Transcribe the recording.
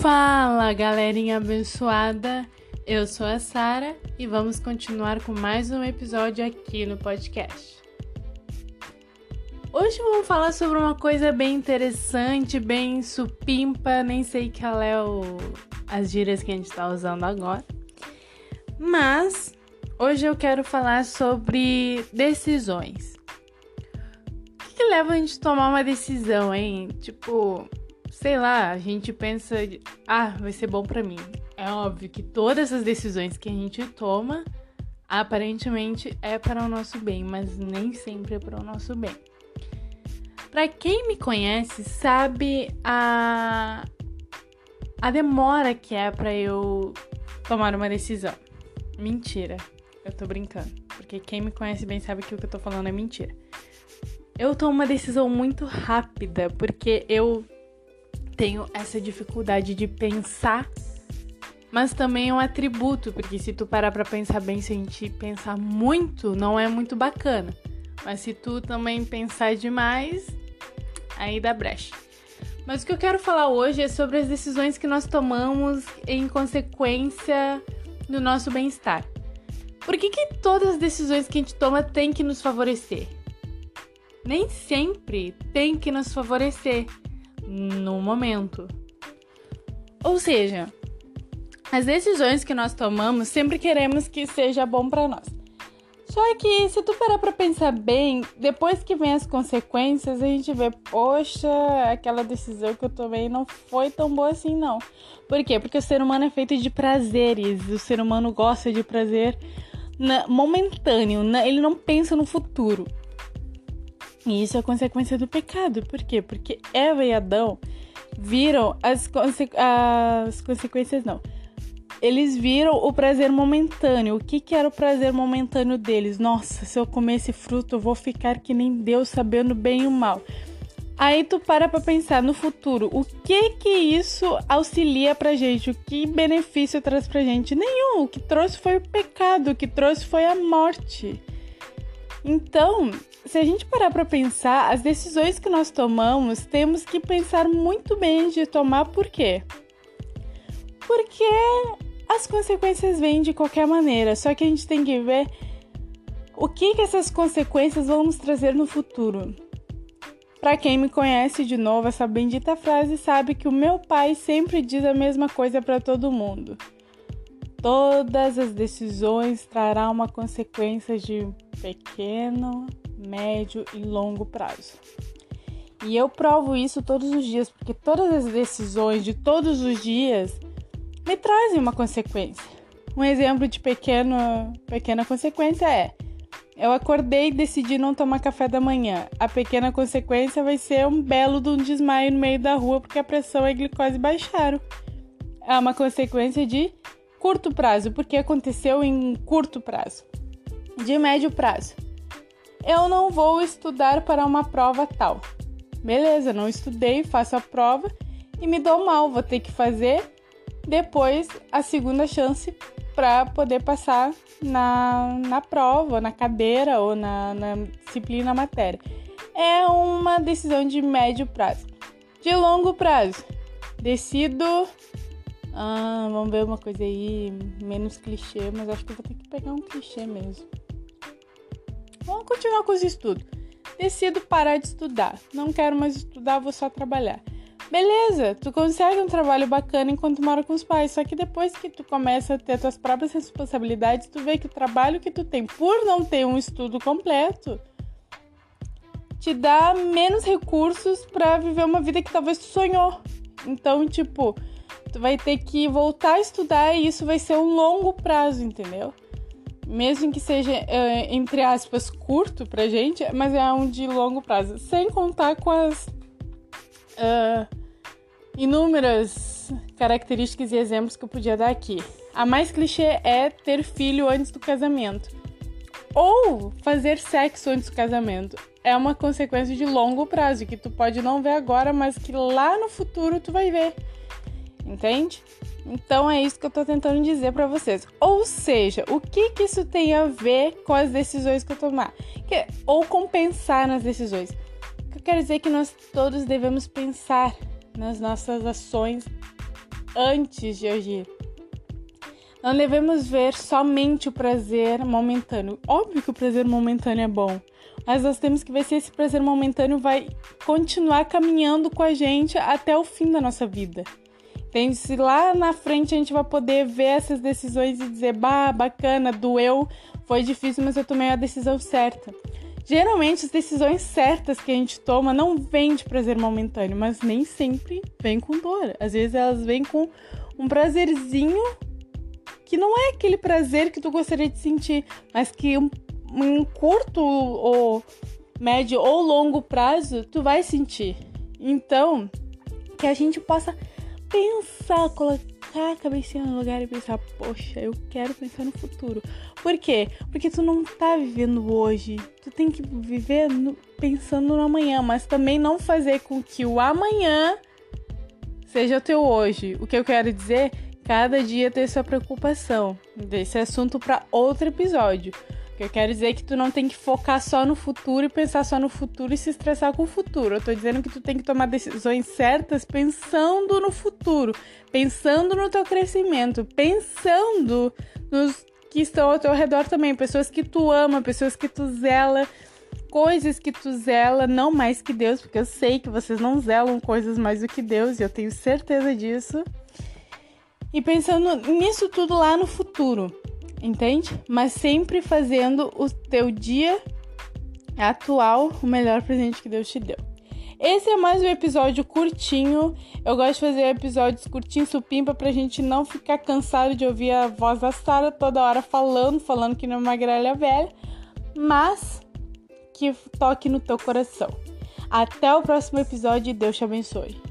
Fala, galerinha abençoada. Eu sou a Sara e vamos continuar com mais um episódio aqui no podcast. Hoje vamos falar sobre uma coisa bem interessante, bem supimpa, nem sei qual é o, as gírias que a gente está usando agora. Mas hoje eu quero falar sobre decisões. O que, que leva a gente a tomar uma decisão, hein? Tipo, sei lá, a gente pensa, ah, vai ser bom para mim. É óbvio que todas as decisões que a gente toma aparentemente é para o nosso bem, mas nem sempre é para o nosso bem. Para quem me conhece, sabe a a demora que é para eu tomar uma decisão. Mentira. Eu tô brincando, porque quem me conhece bem sabe que o que eu tô falando é mentira. Eu tomo uma decisão muito rápida, porque eu tenho essa dificuldade de pensar, mas também é um atributo, porque se tu parar para pensar bem, se a gente pensar muito, não é muito bacana. Mas se tu também pensar demais, aí dá brecha. Mas o que eu quero falar hoje é sobre as decisões que nós tomamos em consequência do nosso bem-estar. Por que, que todas as decisões que a gente toma tem que nos favorecer? Nem sempre tem que nos favorecer no momento. Ou seja, as decisões que nós tomamos sempre queremos que seja bom para nós. Só que se tu parar para pensar bem, depois que vem as consequências, a gente vê, poxa, aquela decisão que eu tomei não foi tão boa assim não. Por quê? Porque o ser humano é feito de prazeres, o ser humano gosta de prazer momentâneo, ele não pensa no futuro. E isso é consequência do pecado. Por quê? Porque Eva e Adão viram as, conse as consequências, não. Eles viram o prazer momentâneo. O que, que era o prazer momentâneo deles? Nossa, se eu comer esse fruto, eu vou ficar que nem Deus, sabendo bem o mal. Aí tu para pra pensar no futuro, o que que isso auxilia pra gente? O que benefício traz pra gente? Nenhum. O que trouxe foi o pecado, o que trouxe foi a morte. Então, se a gente parar para pensar, as decisões que nós tomamos, temos que pensar muito bem de tomar por quê? Porque as consequências vêm de qualquer maneira, só que a gente tem que ver o que, que essas consequências vão nos trazer no futuro. Para quem me conhece de novo, essa bendita frase sabe que o meu pai sempre diz a mesma coisa para todo mundo. Todas as decisões trarão uma consequência de pequeno, médio e longo prazo. E eu provo isso todos os dias, porque todas as decisões de todos os dias me trazem uma consequência. Um exemplo de pequeno, pequena consequência é: eu acordei e decidi não tomar café da manhã. A pequena consequência vai ser um belo de um desmaio no meio da rua porque a pressão e a glicose baixaram. É uma consequência de curto prazo, porque aconteceu em curto prazo. De médio prazo eu não vou estudar para uma prova tal. Beleza, não estudei, faço a prova e me dou mal, vou ter que fazer depois a segunda chance para poder passar na, na prova, na cadeira ou na, na disciplina matéria. É uma decisão de médio prazo. De longo prazo, decido. Ah, vamos ver uma coisa aí menos clichê, mas acho que eu vou ter que pegar um clichê mesmo. Vamos continuar com os estudos. Decido parar de estudar. Não quero mais estudar, vou só trabalhar. Beleza, tu consegue um trabalho bacana enquanto mora com os pais, só que depois que tu começa a ter tuas próprias responsabilidades, tu vê que o trabalho que tu tem por não ter um estudo completo te dá menos recursos para viver uma vida que talvez tu sonhou. Então, tipo, tu vai ter que voltar a estudar e isso vai ser um longo prazo, entendeu? mesmo que seja, uh, entre aspas, curto pra gente, mas é um de longo prazo. Sem contar com as uh, inúmeras características e exemplos que eu podia dar aqui. A mais clichê é ter filho antes do casamento. Ou fazer sexo antes do casamento. É uma consequência de longo prazo, que tu pode não ver agora, mas que lá no futuro tu vai ver. Entende? Então é isso que eu tô tentando dizer para vocês. Ou seja, o que que isso tem a ver com as decisões que eu tomar? Que, ou com pensar nas decisões. O que eu quero dizer é que nós todos devemos pensar nas nossas ações antes de agir. Não devemos ver somente o prazer momentâneo. Óbvio que o prazer momentâneo é bom, mas nós temos que ver se esse prazer momentâneo vai continuar caminhando com a gente até o fim da nossa vida. Entende? Se lá na frente a gente vai poder ver essas decisões e dizer, bah, bacana, doeu, foi difícil, mas eu tomei a decisão certa. Geralmente as decisões certas que a gente toma não vêm de prazer momentâneo, mas nem sempre vem com dor. Às vezes elas vêm com um prazerzinho que não é aquele prazer que tu gostaria de sentir, mas que um, em curto ou médio ou longo prazo tu vai sentir. Então, que a gente possa pensar, colocar a cabecinha no lugar e pensar, poxa, eu quero pensar no futuro. Por quê? Porque tu não tá vivendo hoje. Tu tem que viver no, pensando no amanhã, mas também não fazer com que o amanhã seja o teu hoje. O que eu quero dizer cada dia ter sua preocupação. Desse assunto para outro episódio. Que eu quero dizer que tu não tem que focar só no futuro e pensar só no futuro e se estressar com o futuro. Eu tô dizendo que tu tem que tomar decisões certas pensando no futuro, pensando no teu crescimento, pensando nos que estão ao teu redor também, pessoas que tu ama, pessoas que tu zela, coisas que tu zela, não mais que Deus, porque eu sei que vocês não zelam coisas mais do que Deus, e eu tenho certeza disso. E pensando nisso tudo lá no futuro, entende? Mas sempre fazendo o teu dia atual o melhor presente que Deus te deu. Esse é mais um episódio curtinho. Eu gosto de fazer episódios curtinhos, supimpa, pra gente não ficar cansado de ouvir a voz da Sara toda hora falando, falando que não é uma grelha velha, mas que toque no teu coração. Até o próximo episódio e Deus te abençoe.